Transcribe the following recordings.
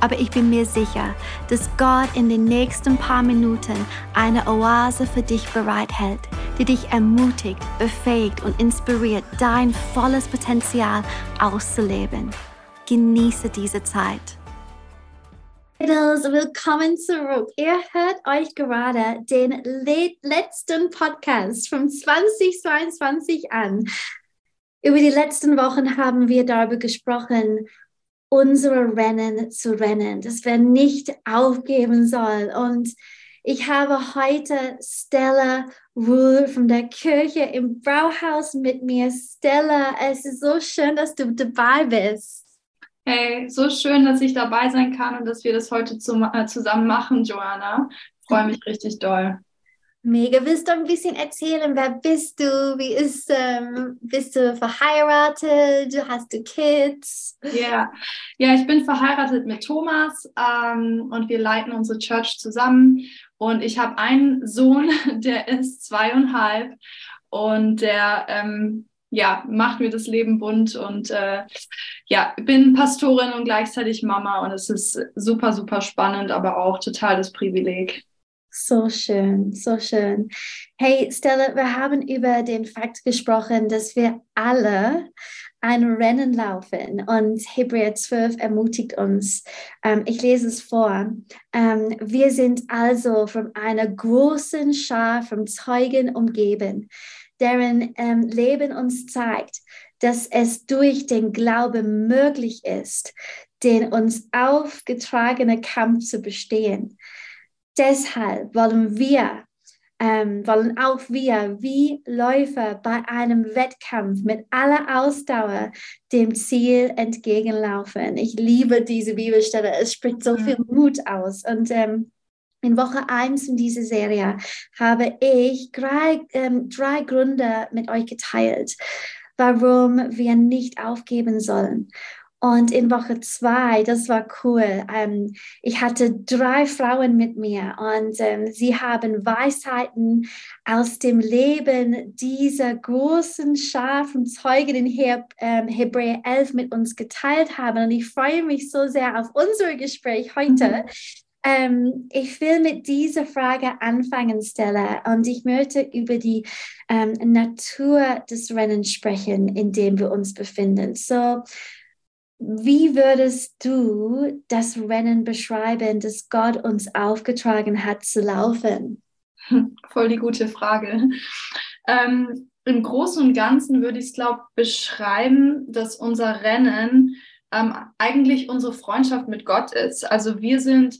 aber ich bin mir sicher, dass Gott in den nächsten paar Minuten eine Oase für dich bereithält, die dich ermutigt, befähigt und inspiriert, dein volles Potenzial auszuleben. Genieße diese Zeit. Willkommen zurück. Ihr hört euch gerade den letzten Podcast von 2022 an. Über die letzten Wochen haben wir darüber gesprochen, unsere Rennen zu rennen, dass wir nicht aufgeben sollen. Und ich habe heute Stella Ruhl von der Kirche im Brauhaus mit mir. Stella, es ist so schön, dass du dabei bist. Hey, so schön, dass ich dabei sein kann und dass wir das heute zum, äh, zusammen machen, Joanna. Freue mich richtig doll. Mega. Willst du ein bisschen erzählen, wer bist du? Wie ist, ähm, bist du verheiratet? Hast du Kids? Ja, yeah. ja, ich bin verheiratet mit Thomas ähm, und wir leiten unsere Church zusammen. Und ich habe einen Sohn, der ist zweieinhalb und der ähm, ja, macht mir das Leben bunt und äh, ja, bin Pastorin und gleichzeitig Mama und es ist super, super spannend, aber auch total das Privileg. So schön, so schön. Hey Stella, wir haben über den Fakt gesprochen, dass wir alle ein Rennen laufen und Hebräer 12 ermutigt uns. Ähm, ich lese es vor. Ähm, wir sind also von einer großen Schar von Zeugen umgeben, deren ähm, Leben uns zeigt, dass es durch den Glauben möglich ist, den uns aufgetragenen Kampf zu bestehen. Deshalb wollen wir, ähm, wollen auch wir wie Läufer bei einem Wettkampf mit aller Ausdauer dem Ziel entgegenlaufen. Ich liebe diese Bibelstelle. Es spricht so viel Mut aus. Und ähm, in Woche 1 in dieser Serie habe ich drei, ähm, drei Gründe mit euch geteilt, warum wir nicht aufgeben sollen. Und in Woche zwei, das war cool. Ähm, ich hatte drei Frauen mit mir und ähm, sie haben Weisheiten aus dem Leben dieser großen Schar von Zeugen in Heb ähm, Hebräer 11 mit uns geteilt haben. Und ich freue mich so sehr auf unser Gespräch heute. Mhm. Ähm, ich will mit dieser Frage anfangen, Stella, und ich möchte über die ähm, Natur des Rennens sprechen, in dem wir uns befinden. So, wie würdest du das Rennen beschreiben, das Gott uns aufgetragen hat zu laufen? Voll die gute Frage. Ähm, Im Großen und Ganzen würde ich es, glaube ich, beschreiben, dass unser Rennen ähm, eigentlich unsere Freundschaft mit Gott ist. Also wir sind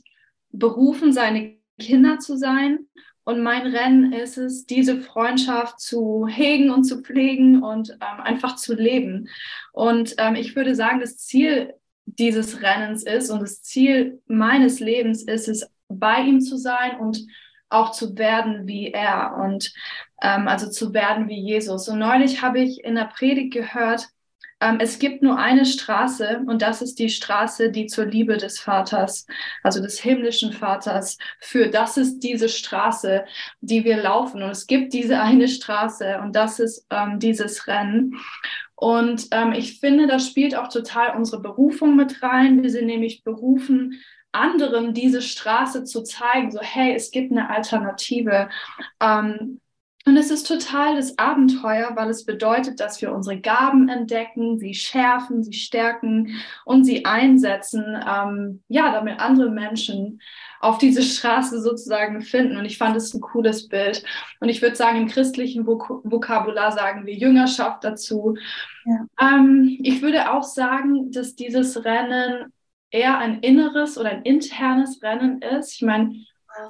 berufen, seine Kinder zu sein und mein Rennen ist es, diese Freundschaft zu hegen und zu pflegen und ähm, einfach zu leben. Und ähm, ich würde sagen, das Ziel dieses Rennens ist und das Ziel meines Lebens ist es, bei ihm zu sein und auch zu werden wie er und ähm, also zu werden wie Jesus. Und neulich habe ich in der Predigt gehört, es gibt nur eine Straße und das ist die Straße, die zur Liebe des Vaters, also des himmlischen Vaters, führt. Das ist diese Straße, die wir laufen. Und es gibt diese eine Straße und das ist ähm, dieses Rennen. Und ähm, ich finde, das spielt auch total unsere Berufung mit rein. Wir sind nämlich berufen, anderen diese Straße zu zeigen, so hey, es gibt eine Alternative. Ähm, und es ist total das Abenteuer, weil es bedeutet, dass wir unsere Gaben entdecken, sie schärfen, sie stärken und sie einsetzen, ähm, ja, damit andere Menschen auf diese Straße sozusagen finden. Und ich fand es ein cooles Bild. Und ich würde sagen, im christlichen Vok Vokabular sagen wir Jüngerschaft dazu. Ja. Ähm, ich würde auch sagen, dass dieses Rennen eher ein inneres oder ein internes Rennen ist. Ich meine,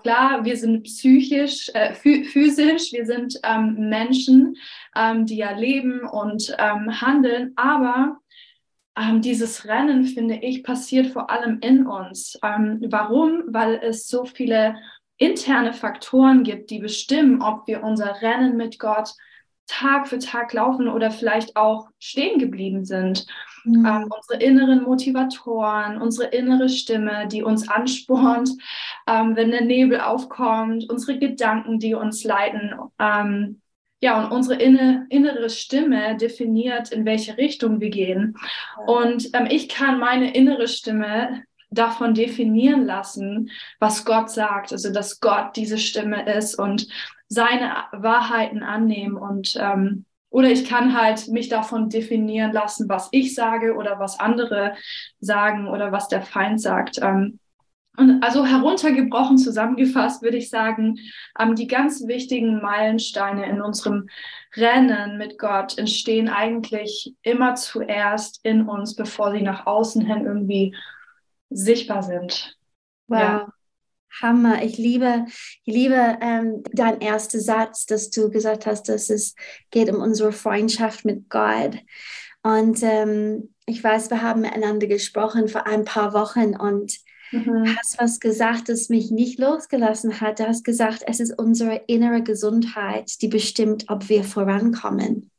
Klar, wir sind psychisch, äh, physisch, wir sind ähm, Menschen, ähm, die ja leben und ähm, handeln, aber ähm, dieses Rennen, finde ich, passiert vor allem in uns. Ähm, warum? Weil es so viele interne Faktoren gibt, die bestimmen, ob wir unser Rennen mit Gott Tag für Tag laufen oder vielleicht auch stehen geblieben sind. Mhm. Ähm, unsere inneren Motivatoren, unsere innere Stimme, die uns anspornt, ähm, wenn der Nebel aufkommt, unsere Gedanken, die uns leiten. Ähm, ja, und unsere inne, innere Stimme definiert, in welche Richtung wir gehen. Und ähm, ich kann meine innere Stimme davon definieren lassen, was Gott sagt, also dass Gott diese Stimme ist und seine Wahrheiten annehmen und ähm, oder ich kann halt mich davon definieren lassen, was ich sage oder was andere sagen oder was der Feind sagt. Ähm, und also heruntergebrochen zusammengefasst würde ich sagen, ähm, die ganz wichtigen Meilensteine in unserem Rennen mit Gott entstehen eigentlich immer zuerst in uns, bevor sie nach außen hin irgendwie sichtbar sind. Wow. Ja. Hammer. Ich liebe, ich liebe ähm, dein erster Satz, dass du gesagt hast, dass es geht um unsere Freundschaft mit Gott. Und ähm, ich weiß, wir haben miteinander gesprochen vor ein paar Wochen und mhm. hast was gesagt, das mich nicht losgelassen hat. Du hast gesagt, es ist unsere innere Gesundheit, die bestimmt, ob wir vorankommen.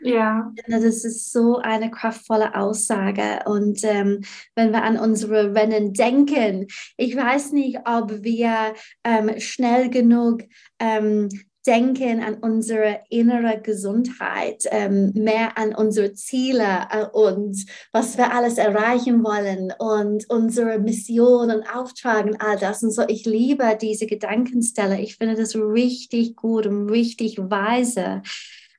Ja. Das ist so eine kraftvolle Aussage. Und ähm, wenn wir an unsere Rennen denken, ich weiß nicht, ob wir ähm, schnell genug ähm, denken an unsere innere Gesundheit, ähm, mehr an unsere Ziele äh, und was wir alles erreichen wollen und unsere Mission und Auftrag und all das. Und so, ich liebe diese Gedankenstelle. Ich finde das richtig gut und richtig weise.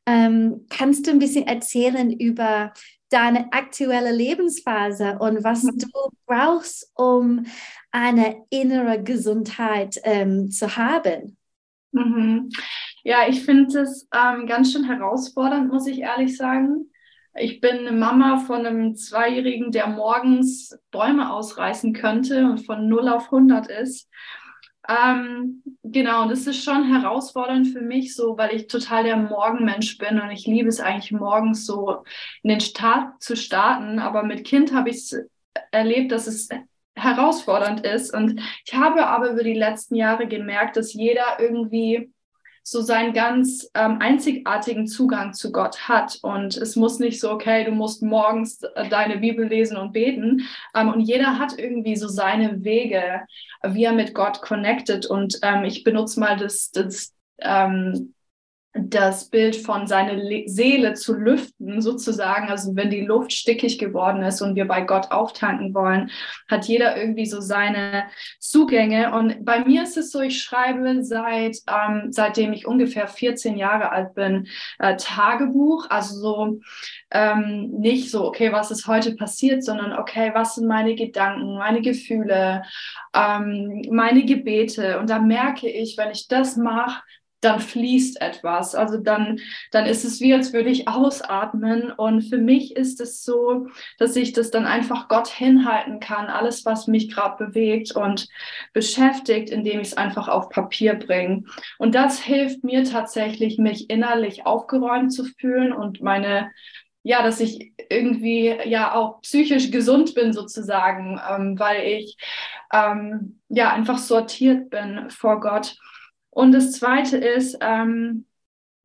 Ähm, kannst du ein bisschen erzählen über deine aktuelle Lebensphase und was mhm. du brauchst, um eine innere Gesundheit ähm, zu haben? Mhm. Ja, ich finde es ähm, ganz schön herausfordernd, muss ich ehrlich sagen. Ich bin eine Mama von einem Zweijährigen, der morgens Bäume ausreißen könnte und von 0 auf 100 ist. Ähm, genau, das ist schon herausfordernd für mich, so weil ich total der Morgenmensch bin und ich liebe es eigentlich morgens so in den Start zu starten. Aber mit Kind habe ich es erlebt, dass es herausfordernd ist. Und ich habe aber über die letzten Jahre gemerkt, dass jeder irgendwie so seinen ganz ähm, einzigartigen Zugang zu Gott hat. Und es muss nicht so, okay, du musst morgens äh, deine Bibel lesen und beten. Ähm, und jeder hat irgendwie so seine Wege, wie er mit Gott connected. Und ähm, ich benutze mal das, das ähm, das Bild von seiner Seele zu lüften, sozusagen. Also wenn die Luft stickig geworden ist und wir bei Gott auftanken wollen, hat jeder irgendwie so seine Zugänge. Und bei mir ist es so, ich schreibe seit ähm, seitdem ich ungefähr 14 Jahre alt bin äh, Tagebuch. Also so ähm, nicht so, okay, was ist heute passiert, sondern okay, was sind meine Gedanken, meine Gefühle, ähm, meine Gebete. Und da merke ich, wenn ich das mache, dann fließt etwas. Also dann, dann ist es wie, als würde ich ausatmen. Und für mich ist es so, dass ich das dann einfach Gott hinhalten kann, alles, was mich gerade bewegt und beschäftigt, indem ich es einfach auf Papier bringe. Und das hilft mir tatsächlich, mich innerlich aufgeräumt zu fühlen und meine ja, dass ich irgendwie ja auch psychisch gesund bin sozusagen, ähm, weil ich ähm, ja einfach sortiert bin vor Gott. Und das Zweite ist, ähm,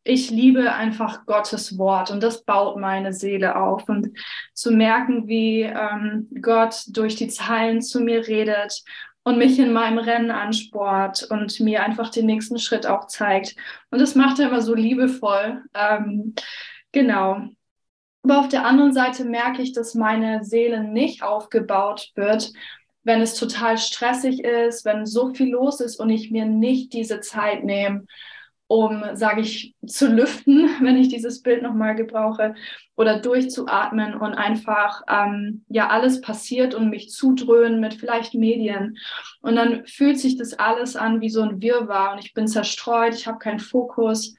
ich liebe einfach Gottes Wort und das baut meine Seele auf. Und zu merken, wie ähm, Gott durch die Zeilen zu mir redet und mich in meinem Rennen ansport und mir einfach den nächsten Schritt auch zeigt. Und das macht er immer so liebevoll. Ähm, genau. Aber auf der anderen Seite merke ich, dass meine Seele nicht aufgebaut wird wenn es total stressig ist, wenn so viel los ist und ich mir nicht diese Zeit nehme, um, sage ich, zu lüften, wenn ich dieses Bild nochmal gebrauche, oder durchzuatmen und einfach, ähm, ja, alles passiert und mich zudröhnen mit vielleicht Medien. Und dann fühlt sich das alles an wie so ein Wirrwarr und ich bin zerstreut, ich habe keinen Fokus.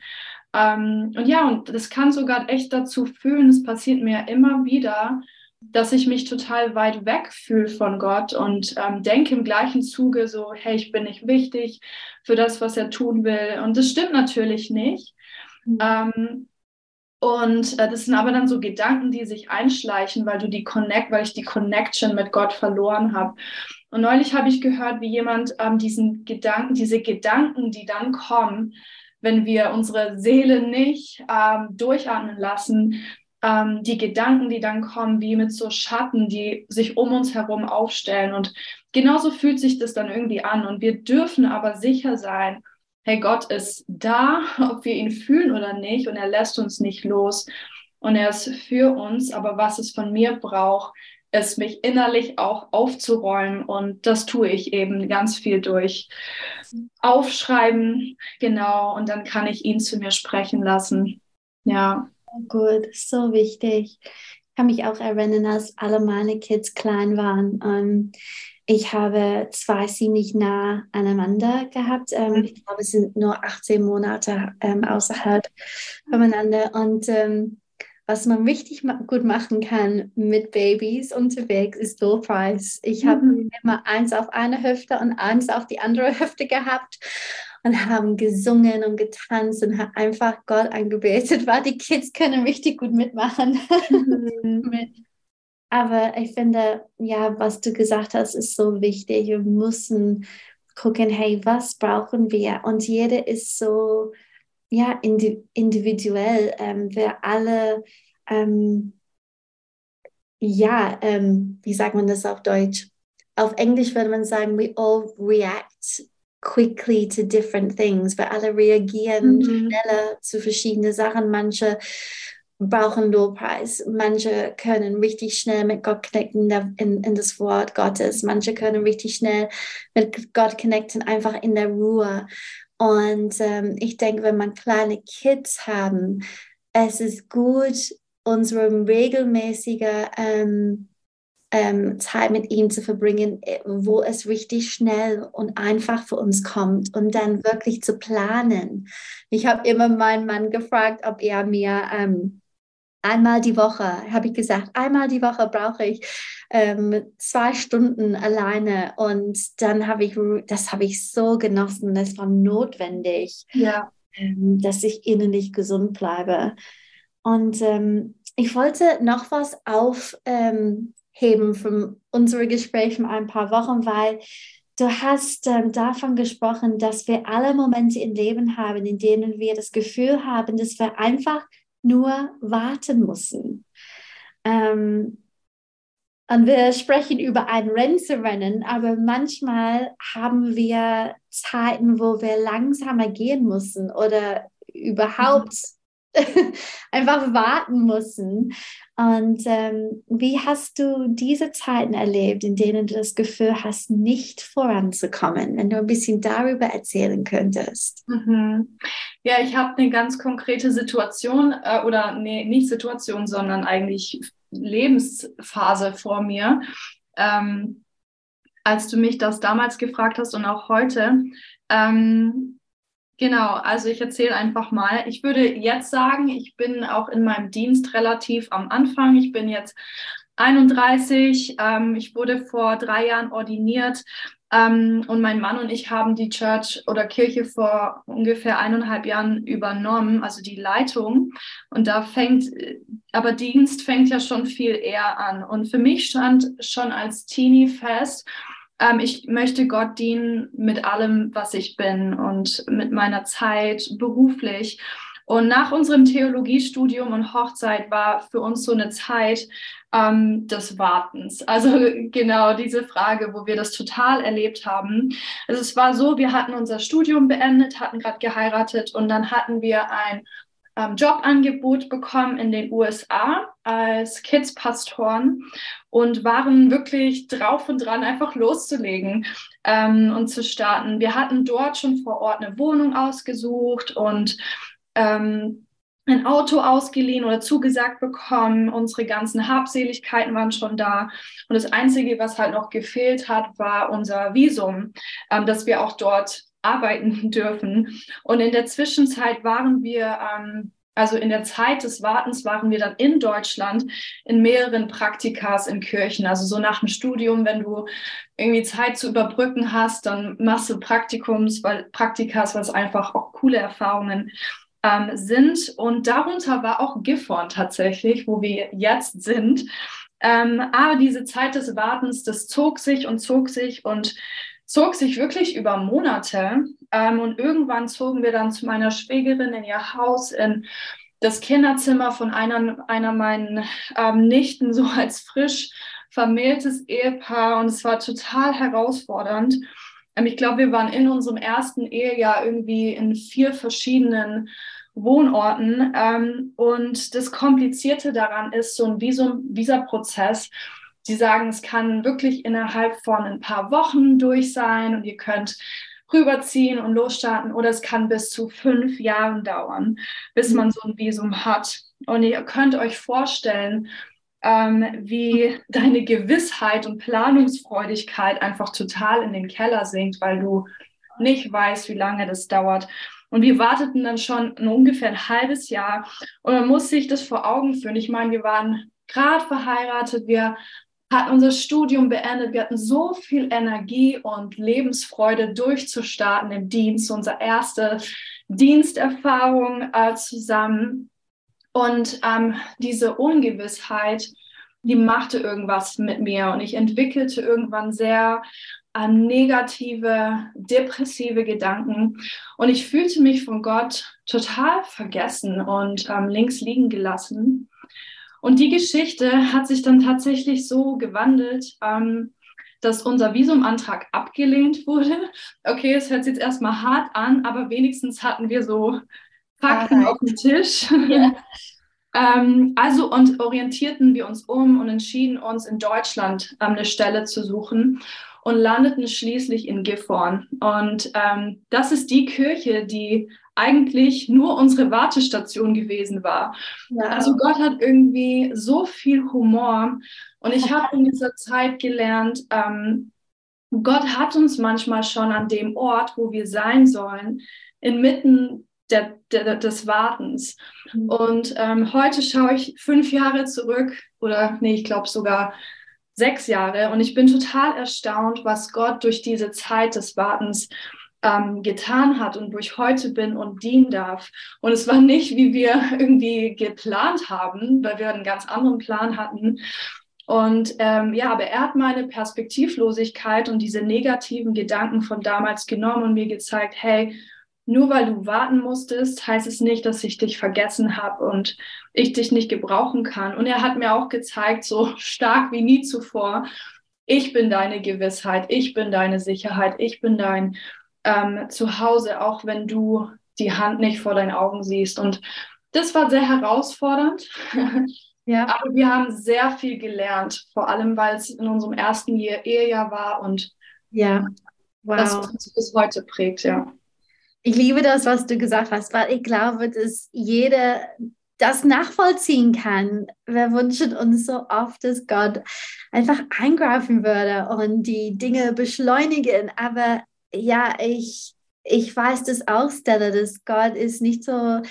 Ähm, und ja, und das kann sogar echt dazu fühlen, es passiert mir immer wieder, dass ich mich total weit weg fühle von Gott und ähm, denke im gleichen Zuge so, hey, ich bin nicht wichtig für das, was er tun will. Und das stimmt natürlich nicht. Mhm. Ähm, und äh, das sind aber dann so Gedanken, die sich einschleichen, weil du die Connect, weil ich die Connection mit Gott verloren habe. Und neulich habe ich gehört, wie jemand ähm, diesen Gedanken, diese Gedanken, die dann kommen, wenn wir unsere Seele nicht ähm, durchatmen lassen, ähm, die Gedanken, die dann kommen, wie mit so Schatten, die sich um uns herum aufstellen. Und genauso fühlt sich das dann irgendwie an. Und wir dürfen aber sicher sein, hey, Gott ist da, ob wir ihn fühlen oder nicht, und er lässt uns nicht los. Und er ist für uns, aber was es von mir braucht, ist mich innerlich auch aufzuräumen. Und das tue ich eben ganz viel durch Aufschreiben, genau. Und dann kann ich ihn zu mir sprechen lassen. Ja. Gut, so wichtig. Ich kann mich auch erinnern, als alle meine Kids klein waren. Ähm, ich habe zwei ziemlich nah aneinander gehabt. Ähm, mhm. ich glaube, es sind nur 18 Monate ähm, außerhalb voneinander. Und ähm, was man richtig ma gut machen kann mit Babys unterwegs, ist Low Price. Ich mhm. habe immer eins auf eine Hüfte und eins auf die andere Hüfte gehabt und haben gesungen und getanzt und haben einfach Gott angebetet, weil die Kids können richtig gut mitmachen. Mhm. Aber ich finde, ja, was du gesagt hast, ist so wichtig. Wir müssen gucken, hey, was brauchen wir? Und jeder ist so, ja, individuell. Ähm, wir alle, ähm, ja, ähm, wie sagt man das auf Deutsch? Auf Englisch würde man sagen, we all react quickly to different things. Wir alle reagieren mhm. schneller zu verschiedenen Sachen. Manche brauchen Lobpreis. Manche können richtig schnell mit Gott connecten in, in das Wort Gottes. Manche können richtig schnell mit Gott connecten, einfach in der Ruhe. Und ähm, ich denke, wenn man kleine Kids haben, es ist gut, unsere regelmäßige ähm, ähm, Zeit mit ihm zu verbringen, äh, wo es richtig schnell und einfach für uns kommt und dann wirklich zu planen. Ich habe immer meinen Mann gefragt, ob er mir ähm, einmal die Woche, habe ich gesagt, einmal die Woche brauche ich ähm, zwei Stunden alleine und dann habe ich, das habe ich so genossen, das war notwendig, ja. ähm, dass ich innerlich gesund bleibe. Und ähm, ich wollte noch was aufheben von unserem Gespräch von ein paar Wochen, weil Du hast ähm, davon gesprochen, dass wir alle Momente im Leben haben, in denen wir das Gefühl haben, dass wir einfach nur warten müssen. Ähm, und wir sprechen über ein Rennen zu rennen, aber manchmal haben wir Zeiten, wo wir langsamer gehen müssen oder überhaupt einfach warten müssen. Und ähm, wie hast du diese Zeiten erlebt, in denen du das Gefühl hast, nicht voranzukommen? Wenn du ein bisschen darüber erzählen könntest. Mhm. Ja, ich habe eine ganz konkrete Situation äh, oder nee, nicht Situation, sondern eigentlich Lebensphase vor mir. Ähm, als du mich das damals gefragt hast und auch heute, ähm, Genau, also ich erzähle einfach mal. Ich würde jetzt sagen, ich bin auch in meinem Dienst relativ am Anfang. Ich bin jetzt 31. Ähm, ich wurde vor drei Jahren ordiniert ähm, und mein Mann und ich haben die Church oder Kirche vor ungefähr eineinhalb Jahren übernommen, also die Leitung. Und da fängt, aber Dienst fängt ja schon viel eher an. Und für mich stand schon als Teenie fest, ähm, ich möchte Gott dienen mit allem, was ich bin und mit meiner Zeit beruflich. Und nach unserem Theologiestudium und Hochzeit war für uns so eine Zeit ähm, des Wartens. Also genau diese Frage, wo wir das total erlebt haben. Also es war so, wir hatten unser Studium beendet, hatten gerade geheiratet und dann hatten wir ein ähm, Jobangebot bekommen in den USA als Kids-Pastoren und waren wirklich drauf und dran, einfach loszulegen ähm, und zu starten. Wir hatten dort schon vor Ort eine Wohnung ausgesucht und ähm, ein Auto ausgeliehen oder zugesagt bekommen. Unsere ganzen Habseligkeiten waren schon da. Und das Einzige, was halt noch gefehlt hat, war unser Visum, ähm, dass wir auch dort arbeiten dürfen. Und in der Zwischenzeit waren wir, ähm, also in der Zeit des Wartens waren wir dann in Deutschland in mehreren Praktikas in Kirchen. Also so nach dem Studium, wenn du irgendwie Zeit zu überbrücken hast, dann machst du Praktikums, weil Praktikas, was einfach auch coole Erfahrungen ähm, sind. Und darunter war auch Gifhorn tatsächlich, wo wir jetzt sind. Ähm, aber diese Zeit des Wartens, das zog sich und zog sich und zog sich wirklich über Monate. Ähm, und irgendwann zogen wir dann zu meiner Schwägerin in ihr Haus in das Kinderzimmer von einer, einer meinen ähm, Nichten so als frisch vermähltes Ehepaar und es war total herausfordernd. Ähm, ich glaube, wir waren in unserem ersten Ehejahr irgendwie in vier verschiedenen Wohnorten. Ähm, und das Komplizierte daran ist so ein Visum, Visa-Prozess. Sie sagen, es kann wirklich innerhalb von ein paar Wochen durch sein und ihr könnt rüberziehen und losstarten oder es kann bis zu fünf Jahren dauern, bis man so ein Visum hat. Und ihr könnt euch vorstellen, ähm, wie deine Gewissheit und Planungsfreudigkeit einfach total in den Keller sinkt, weil du nicht weißt, wie lange das dauert. Und wir warteten dann schon ungefähr ein halbes Jahr und man muss sich das vor Augen führen. Ich meine, wir waren gerade verheiratet, wir hatten unser Studium beendet, wir hatten so viel Energie und Lebensfreude durchzustarten im Dienst, unsere erste Diensterfahrung äh, zusammen. Und ähm, diese Ungewissheit, die machte irgendwas mit mir und ich entwickelte irgendwann sehr ähm, negative, depressive Gedanken und ich fühlte mich von Gott total vergessen und ähm, links liegen gelassen. Und die Geschichte hat sich dann tatsächlich so gewandelt, ähm, dass unser Visumantrag abgelehnt wurde. Okay, es hört sich jetzt erstmal hart an, aber wenigstens hatten wir so Fakten Alright. auf dem Tisch. Yeah. ähm, also und orientierten wir uns um und entschieden uns in Deutschland ähm, eine Stelle zu suchen und landeten schließlich in Gifhorn. Und ähm, das ist die Kirche, die eigentlich nur unsere Wartestation gewesen war. Ja. Also Gott hat irgendwie so viel Humor und ich habe in dieser Zeit gelernt, ähm, Gott hat uns manchmal schon an dem Ort, wo wir sein sollen, inmitten der, der, des Wartens. Mhm. Und ähm, heute schaue ich fünf Jahre zurück oder nee, ich glaube sogar sechs Jahre und ich bin total erstaunt, was Gott durch diese Zeit des Wartens ähm, getan hat und wo ich heute bin und dienen darf. Und es war nicht, wie wir irgendwie geplant haben, weil wir einen ganz anderen Plan hatten. Und ähm, ja, aber er hat meine Perspektivlosigkeit und diese negativen Gedanken von damals genommen und mir gezeigt, hey, nur weil du warten musstest, heißt es nicht, dass ich dich vergessen habe und ich dich nicht gebrauchen kann. Und er hat mir auch gezeigt, so stark wie nie zuvor, ich bin deine Gewissheit, ich bin deine Sicherheit, ich bin dein ähm, Zuhause, auch wenn du die Hand nicht vor deinen Augen siehst. Und das war sehr herausfordernd. Ja. Aber wir haben sehr viel gelernt, vor allem weil es in unserem ersten Ehejahr war und ja. wow. das uns bis heute prägt, ja. Ich liebe das, was du gesagt hast, weil ich glaube, dass jeder das nachvollziehen kann. Wir wünschen uns so oft, dass Gott einfach eingreifen würde und die Dinge beschleunigen. Aber ja, ich, ich weiß das auch, Stella, dass Gott ist nicht so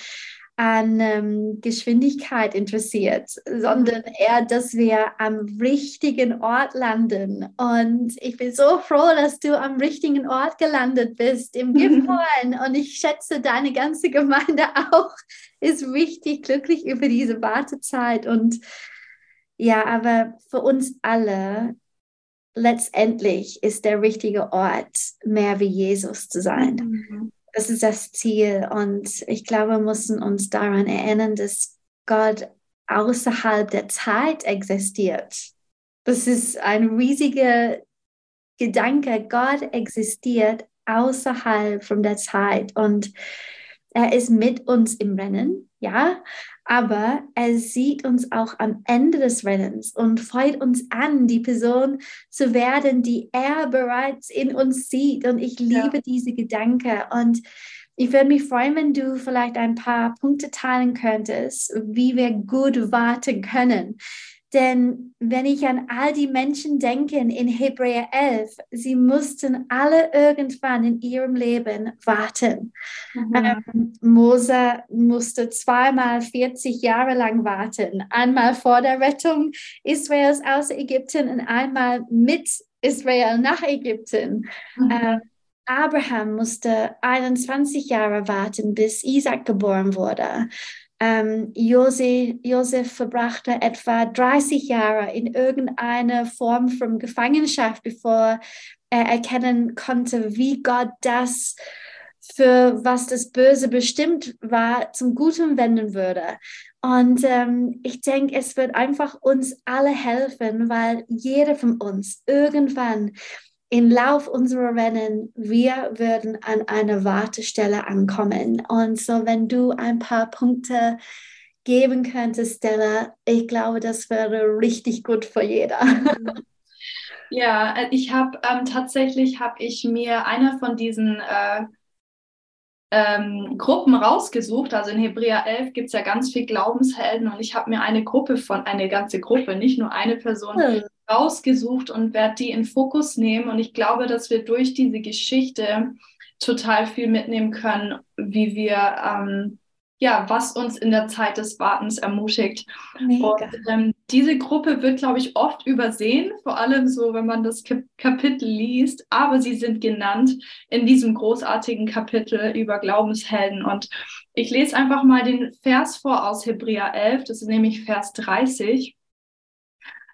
an ähm, Geschwindigkeit interessiert, sondern eher, dass wir am richtigen Ort landen. Und ich bin so froh, dass du am richtigen Ort gelandet bist, im Gifhorn. Und ich schätze, deine ganze Gemeinde auch ist richtig glücklich über diese Wartezeit. Und ja, aber für uns alle letztendlich ist der richtige Ort, mehr wie Jesus zu sein. Mhm. Das ist das Ziel. Und ich glaube, wir müssen uns daran erinnern, dass Gott außerhalb der Zeit existiert. Das ist ein riesiger Gedanke. Gott existiert außerhalb von der Zeit und er ist mit uns im Rennen, ja, aber er sieht uns auch am Ende des Rennens und freut uns an, die Person zu werden, die er bereits in uns sieht. Und ich liebe ja. diese Gedanke. Und ich würde mich freuen, wenn du vielleicht ein paar Punkte teilen könntest, wie wir gut warten können. Denn wenn ich an all die Menschen denke in Hebräer 11, sie mussten alle irgendwann in ihrem Leben warten. Mhm. Ähm, Mose musste zweimal 40 Jahre lang warten. Einmal vor der Rettung Israels aus Ägypten und einmal mit Israel nach Ägypten. Mhm. Ähm, Abraham musste 21 Jahre warten, bis Isaac geboren wurde. Ähm, Josef, Josef verbrachte etwa 30 Jahre in irgendeiner Form von Gefangenschaft, bevor er erkennen konnte, wie Gott das für was das Böse bestimmt war, zum Guten wenden würde. Und ähm, ich denke, es wird einfach uns alle helfen, weil jeder von uns irgendwann im Lauf unserer Rennen, wir würden an einer Wartestelle ankommen. Und so, wenn du ein paar Punkte geben könntest, Stella, ich glaube, das wäre richtig gut für jeder. Ja, ich habe ähm, tatsächlich habe ich mir einer von diesen äh, ähm, Gruppen rausgesucht. Also in Hebräer 11 gibt es ja ganz viel Glaubenshelden und ich habe mir eine Gruppe von, eine ganze Gruppe, nicht nur eine Person, hm. Rausgesucht und werde die in Fokus nehmen. Und ich glaube, dass wir durch diese Geschichte total viel mitnehmen können, wie wir ähm, ja, was uns in der Zeit des Wartens ermutigt. Mega. Und ähm, diese Gruppe wird, glaube ich, oft übersehen, vor allem so, wenn man das Kapitel liest, aber sie sind genannt in diesem großartigen Kapitel über Glaubenshelden. Und ich lese einfach mal den Vers vor aus Hebräer 11, das ist nämlich Vers 30.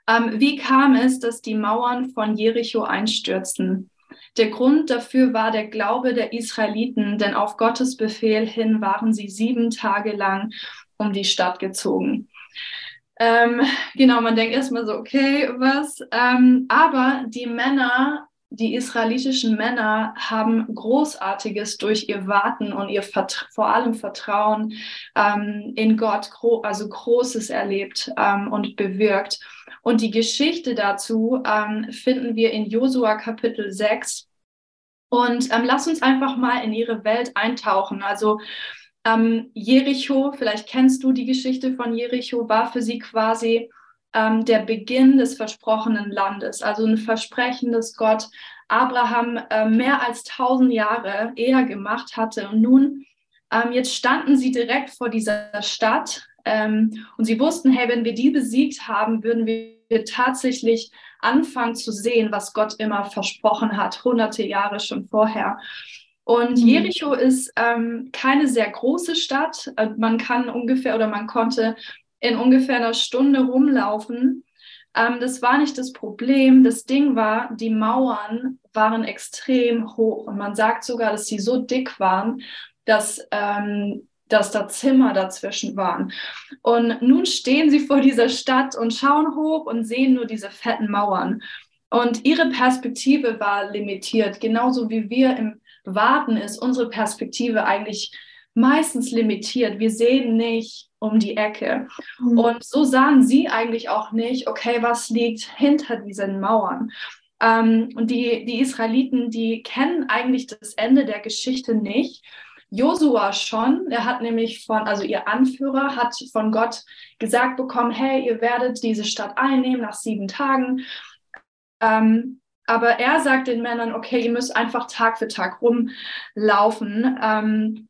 Ähm, wie kam es, dass die Mauern von Jericho einstürzten? Der Grund dafür war der Glaube der Israeliten, denn auf Gottes Befehl hin waren sie sieben Tage lang um die Stadt gezogen. Ähm, genau, man denkt erstmal so, okay, was? Ähm, aber die Männer, die israelitischen Männer haben Großartiges durch ihr Warten und ihr Vert vor allem Vertrauen ähm, in Gott, gro also Großes erlebt ähm, und bewirkt. Und die Geschichte dazu ähm, finden wir in Josua Kapitel 6. Und ähm, lass uns einfach mal in ihre Welt eintauchen. Also ähm, Jericho, vielleicht kennst du die Geschichte von Jericho, war für sie quasi ähm, der Beginn des versprochenen Landes. Also ein Versprechen, das Gott Abraham äh, mehr als tausend Jahre eher gemacht hatte. Und nun, ähm, jetzt standen sie direkt vor dieser Stadt ähm, und sie wussten, hey, wenn wir die besiegt haben, würden wir tatsächlich anfangen zu sehen, was Gott immer versprochen hat, hunderte Jahre schon vorher. Und mhm. Jericho ist ähm, keine sehr große Stadt. Äh, man kann ungefähr oder man konnte in ungefähr einer Stunde rumlaufen. Ähm, das war nicht das Problem. Das Ding war, die Mauern waren extrem hoch. Und man sagt sogar, dass sie so dick waren, dass ähm, dass da Zimmer dazwischen waren. Und nun stehen sie vor dieser Stadt und schauen hoch und sehen nur diese fetten Mauern. Und ihre Perspektive war limitiert, genauso wie wir im Warten ist unsere Perspektive eigentlich meistens limitiert. Wir sehen nicht um die Ecke. Mhm. Und so sahen sie eigentlich auch nicht, okay, was liegt hinter diesen Mauern. Ähm, und die, die Israeliten, die kennen eigentlich das Ende der Geschichte nicht. Josua schon, er hat nämlich von, also ihr Anführer hat von Gott gesagt bekommen, hey, ihr werdet diese Stadt einnehmen nach sieben Tagen. Ähm, aber er sagt den Männern, okay, ihr müsst einfach Tag für Tag rumlaufen. Ähm,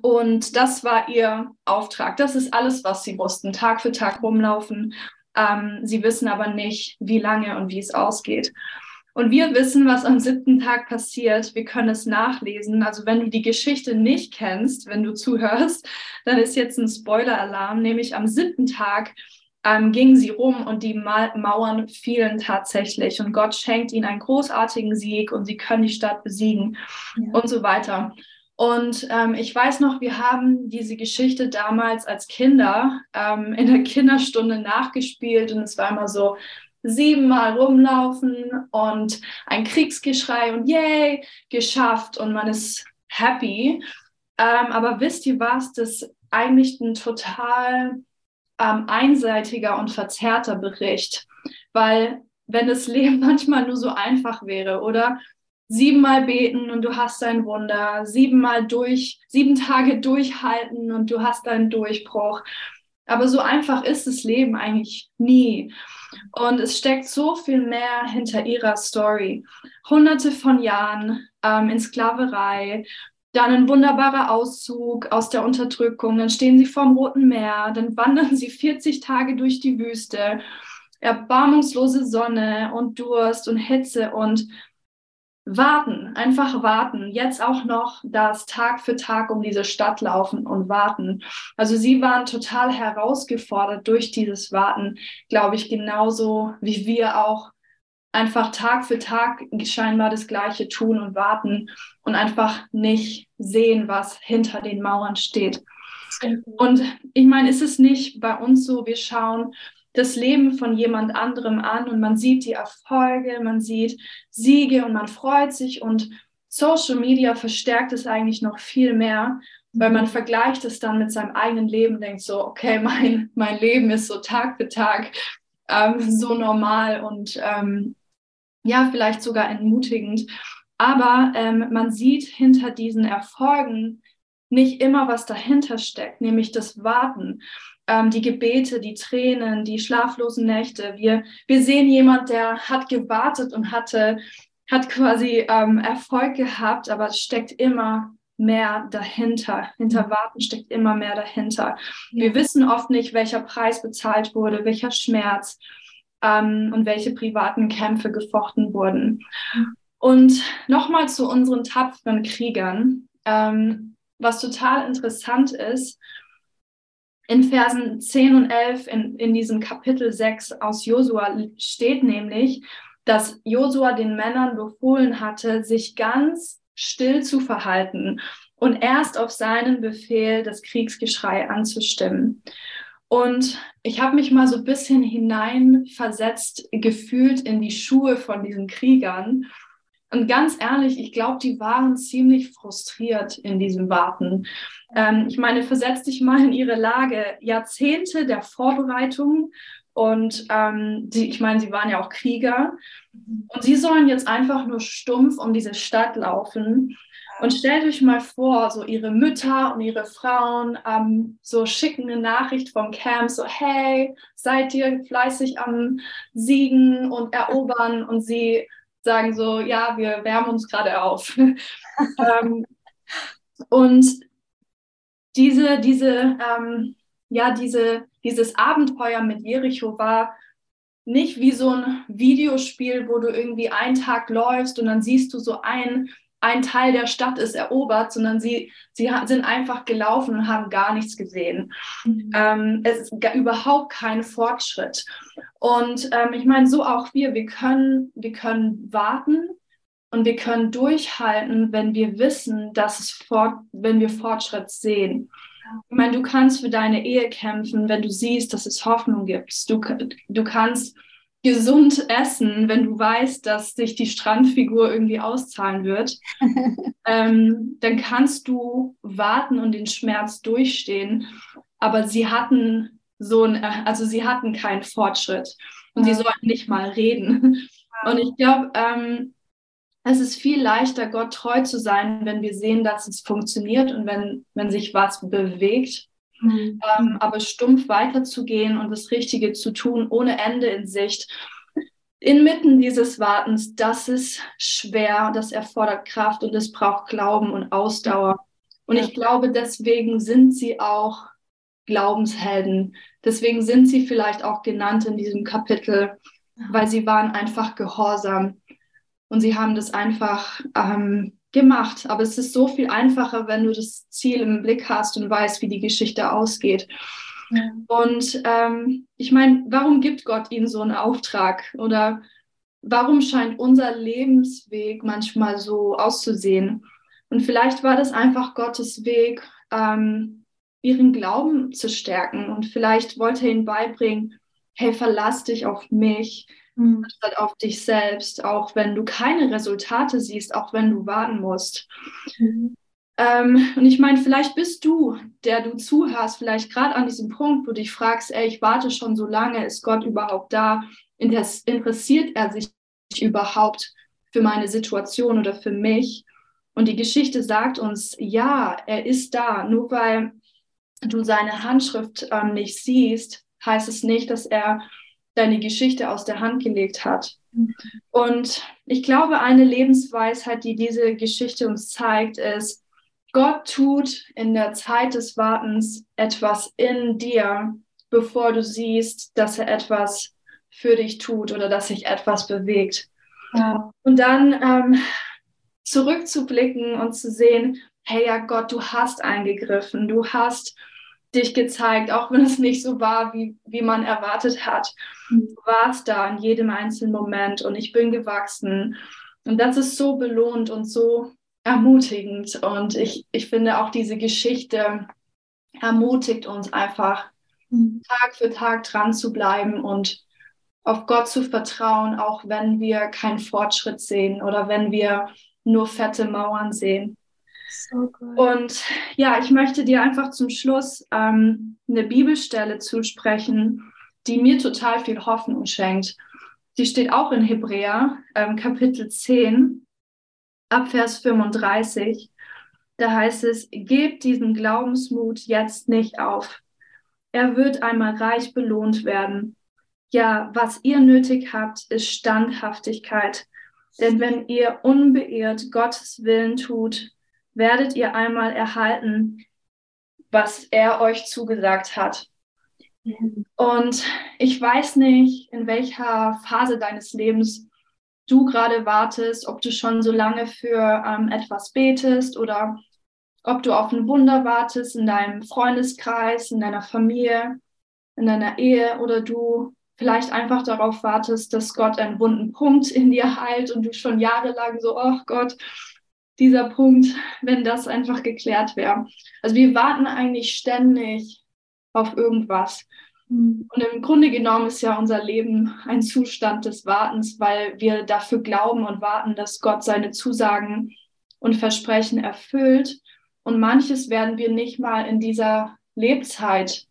und das war ihr Auftrag. Das ist alles, was sie wussten. Tag für Tag rumlaufen. Ähm, sie wissen aber nicht, wie lange und wie es ausgeht. Und wir wissen, was am siebten Tag passiert. Wir können es nachlesen. Also wenn du die Geschichte nicht kennst, wenn du zuhörst, dann ist jetzt ein Spoiler-Alarm. Nämlich am siebten Tag ähm, gingen sie rum und die Ma Mauern fielen tatsächlich. Und Gott schenkt ihnen einen großartigen Sieg und sie können die Stadt besiegen ja. und so weiter. Und ähm, ich weiß noch, wir haben diese Geschichte damals als Kinder ähm, in der Kinderstunde nachgespielt und es war immer so, siebenmal rumlaufen und ein Kriegsgeschrei und yay, geschafft und man ist happy. Ähm, aber wisst ihr was, das eigentlich ein total ähm, einseitiger und verzerrter Bericht, weil wenn das Leben manchmal nur so einfach wäre oder siebenmal beten und du hast dein Wunder, siebenmal durch, sieben Tage durchhalten und du hast deinen Durchbruch. Aber so einfach ist das Leben eigentlich nie. Und es steckt so viel mehr hinter ihrer Story. Hunderte von Jahren ähm, in Sklaverei, dann ein wunderbarer Auszug aus der Unterdrückung, dann stehen sie vorm Roten Meer, dann wandern sie 40 Tage durch die Wüste, erbarmungslose Sonne und Durst und Hitze und warten, einfach warten. Jetzt auch noch das Tag für Tag um diese Stadt laufen und warten. Also sie waren total herausgefordert durch dieses Warten, glaube ich, genauso wie wir auch einfach Tag für Tag scheinbar das Gleiche tun und warten und einfach nicht sehen, was hinter den Mauern steht. Und ich meine, ist es nicht bei uns so, wir schauen das Leben von jemand anderem an und man sieht die Erfolge, man sieht Siege und man freut sich und Social Media verstärkt es eigentlich noch viel mehr, weil man vergleicht es dann mit seinem eigenen Leben, denkt so, okay, mein, mein Leben ist so Tag für Tag ähm, so normal und ähm, ja, vielleicht sogar entmutigend. Aber ähm, man sieht hinter diesen Erfolgen nicht immer, was dahinter steckt, nämlich das Warten, ähm, die Gebete, die Tränen, die schlaflosen Nächte. Wir, wir sehen jemand, der hat gewartet und hatte, hat quasi ähm, Erfolg gehabt, aber es steckt immer mehr dahinter. Hinter Warten steckt immer mehr dahinter. Ja. Wir wissen oft nicht, welcher Preis bezahlt wurde, welcher Schmerz ähm, und welche privaten Kämpfe gefochten wurden. Und nochmal zu unseren tapferen Kriegern. Ähm, was total interessant ist, in Versen 10 und 11 in, in diesem Kapitel 6 aus Josua steht nämlich, dass Josua den Männern befohlen hatte, sich ganz still zu verhalten und erst auf seinen Befehl das Kriegsgeschrei anzustimmen. Und ich habe mich mal so ein bisschen hineinversetzt gefühlt in die Schuhe von diesen Kriegern. Und ganz ehrlich, ich glaube, die waren ziemlich frustriert in diesem Warten. Ähm, ich meine, versetz dich mal in ihre Lage. Jahrzehnte der Vorbereitung und ähm, die, ich meine, sie waren ja auch Krieger. Und sie sollen jetzt einfach nur stumpf um diese Stadt laufen. Und stellt euch mal vor, so ihre Mütter und ihre Frauen ähm, so schicken eine Nachricht vom Camp, so hey, seid ihr fleißig am Siegen und Erobern? Und sie sagen so, ja, wir wärmen uns gerade auf. ähm, und diese, diese, ähm, ja, diese, dieses Abenteuer mit Jericho war nicht wie so ein Videospiel, wo du irgendwie einen Tag läufst und dann siehst du so ein, ein Teil der Stadt ist erobert, sondern sie, sie sind einfach gelaufen und haben gar nichts gesehen. Mhm. Ähm, es ist überhaupt kein Fortschritt. Und ähm, ich meine, so auch wir, wir können, wir können warten und wir können durchhalten, wenn wir wissen, dass es fort, wenn wir Fortschritt sehen. Ich meine, du kannst für deine Ehe kämpfen, wenn du siehst, dass es Hoffnung gibt. Du, du kannst gesund essen, wenn du weißt, dass sich die Strandfigur irgendwie auszahlen wird. ähm, dann kannst du warten und den Schmerz durchstehen. Aber sie hatten so ein, also sie hatten keinen Fortschritt und ja. sie sollten nicht mal reden. Und ich glaube, ähm, es ist viel leichter, Gott treu zu sein, wenn wir sehen, dass es funktioniert und wenn, wenn sich was bewegt. Mhm. Ähm, aber stumpf weiterzugehen und das Richtige zu tun, ohne Ende in Sicht, inmitten dieses Wartens, das ist schwer, das erfordert Kraft und es braucht Glauben und Ausdauer. Und ja. ich glaube, deswegen sind sie auch Glaubenshelden. Deswegen sind sie vielleicht auch genannt in diesem Kapitel, weil sie waren einfach gehorsam. Und sie haben das einfach ähm, gemacht. Aber es ist so viel einfacher, wenn du das Ziel im Blick hast und weißt, wie die Geschichte ausgeht. Ja. Und ähm, ich meine, warum gibt Gott ihnen so einen Auftrag? Oder warum scheint unser Lebensweg manchmal so auszusehen? Und vielleicht war das einfach Gottes Weg, ähm, ihren Glauben zu stärken. Und vielleicht wollte er ihnen beibringen, hey, verlass dich auf mich mhm. anstatt auf dich selbst, auch wenn du keine Resultate siehst, auch wenn du warten musst. Mhm. Ähm, und ich meine, vielleicht bist du, der du zuhörst, vielleicht gerade an diesem Punkt, wo du dich fragst, ey, ich warte schon so lange, ist Gott überhaupt da? Interessiert er sich überhaupt für meine Situation oder für mich? Und die Geschichte sagt uns, ja, er ist da. Nur weil du seine Handschrift ähm, nicht siehst, heißt es nicht, dass er deine Geschichte aus der Hand gelegt hat. Und ich glaube, eine Lebensweisheit, die diese Geschichte uns zeigt, ist, Gott tut in der Zeit des Wartens etwas in dir, bevor du siehst, dass er etwas für dich tut oder dass sich etwas bewegt. Ja. Und dann ähm, zurückzublicken und zu sehen, hey ja Gott, du hast eingegriffen, du hast dich gezeigt, auch wenn es nicht so war, wie, wie man erwartet hat. Mhm. Du warst da in jedem einzelnen Moment und ich bin gewachsen. Und das ist so belohnt und so ermutigend. Und ich, ich finde auch diese Geschichte ermutigt uns einfach, mhm. Tag für Tag dran zu bleiben und auf Gott zu vertrauen, auch wenn wir keinen Fortschritt sehen oder wenn wir nur fette Mauern sehen. So und ja, ich möchte dir einfach zum Schluss ähm, eine Bibelstelle zusprechen, die mir total viel Hoffnung schenkt. Die steht auch in Hebräer, ähm, Kapitel 10, ab Vers 35. Da heißt es, gebt diesen Glaubensmut jetzt nicht auf. Er wird einmal reich belohnt werden. Ja, was ihr nötig habt, ist Standhaftigkeit. Denn wenn ihr unbeirrt Gottes Willen tut, werdet ihr einmal erhalten, was er euch zugesagt hat. Und ich weiß nicht, in welcher Phase deines Lebens du gerade wartest, ob du schon so lange für ähm, etwas betest oder ob du auf ein Wunder wartest in deinem Freundeskreis, in deiner Familie, in deiner Ehe oder du vielleicht einfach darauf wartest, dass Gott einen wunden Punkt in dir heilt und du schon jahrelang so, oh Gott, dieser Punkt, wenn das einfach geklärt wäre. Also wir warten eigentlich ständig auf irgendwas. Mhm. Und im Grunde genommen ist ja unser Leben ein Zustand des Wartens, weil wir dafür glauben und warten, dass Gott seine Zusagen und Versprechen erfüllt. Und manches werden wir nicht mal in dieser Lebzeit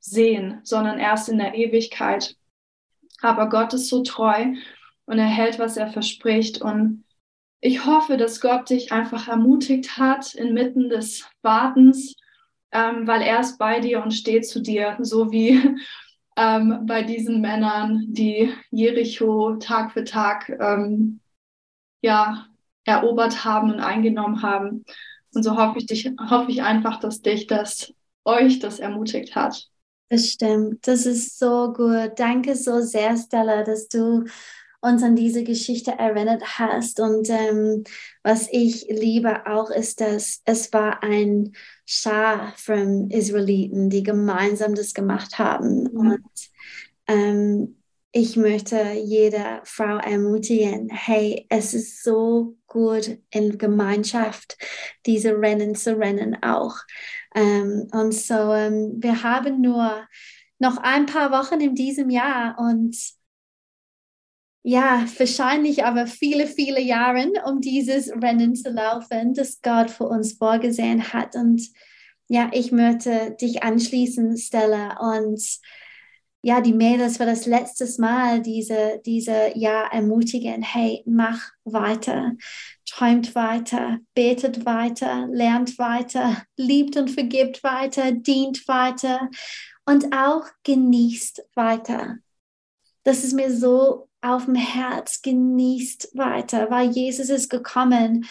sehen, sondern erst in der Ewigkeit. Aber Gott ist so treu und er hält, was er verspricht. Und ich hoffe, dass Gott dich einfach ermutigt hat inmitten des Wartens, ähm, weil er ist bei dir und steht zu dir, so wie ähm, bei diesen Männern, die Jericho Tag für Tag ähm, ja, erobert haben und eingenommen haben. Und so hoffe ich, dich, hoffe ich einfach, dass dich das, euch das ermutigt hat. Das stimmt. Das ist so gut. Danke so sehr, Stella, dass du uns an diese Geschichte erinnert hast. Und ähm, was ich liebe auch ist, dass es war ein Schar von Israeliten, die gemeinsam das gemacht haben. Mhm. Und ähm, ich möchte jede Frau ermutigen, hey, es ist so gut in Gemeinschaft, diese Rennen zu rennen auch. Ähm, und so, ähm, wir haben nur noch ein paar Wochen in diesem Jahr und ja, wahrscheinlich aber viele, viele Jahre, um dieses Rennen zu laufen, das Gott für uns vorgesehen hat. Und ja, ich möchte dich anschließen, Stella. Und ja, die Mädels für das letzte Mal diese, diese Jahr ermutigen, hey, mach weiter, träumt weiter, betet weiter, lernt weiter, liebt und vergibt weiter, dient weiter und auch genießt weiter. Das ist mir so auf dem Herz, genießt weiter, weil Jesus ist gekommen,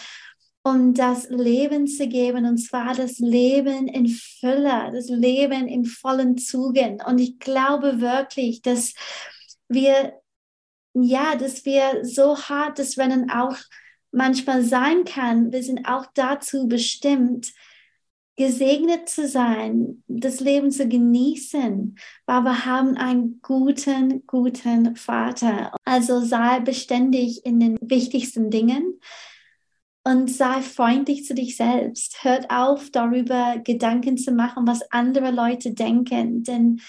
um das Leben zu geben, und zwar das Leben in Fülle, das Leben in vollen Zügen. Und ich glaube wirklich, dass wir, ja, dass wir so hart das Rennen auch manchmal sein kann. Wir sind auch dazu bestimmt, gesegnet zu sein, das Leben zu genießen, weil wir haben einen guten, guten Vater. Also sei beständig in den wichtigsten Dingen und sei freundlich zu dich selbst. Hört auf, darüber Gedanken zu machen, was andere Leute denken, denn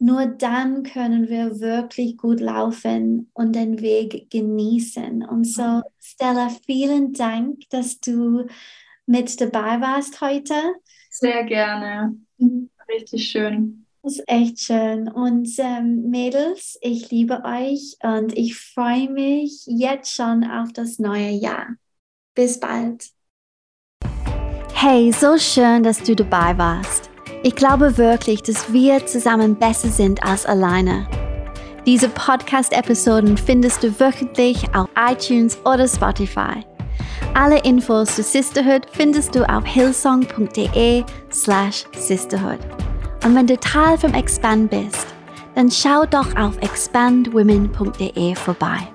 nur dann können wir wirklich gut laufen und den Weg genießen. Und so. Stella, vielen Dank, dass du mit dabei warst heute. Sehr gerne. Mhm. Richtig schön. Das ist echt schön. Und ähm, Mädels, ich liebe euch und ich freue mich jetzt schon auf das neue Jahr. Bis bald. Hey, so schön, dass du dabei warst. Ich glaube wirklich, dass wir zusammen besser sind als alleine. Diese Podcast-Episoden findest du wöchentlich auf iTunes oder Spotify. Alle Infos zu Sisterhood findest du auf hillsong.de slash sisterhood. Und wenn du Teil vom Expand bist, dann schau doch auf expandwomen.de vorbei.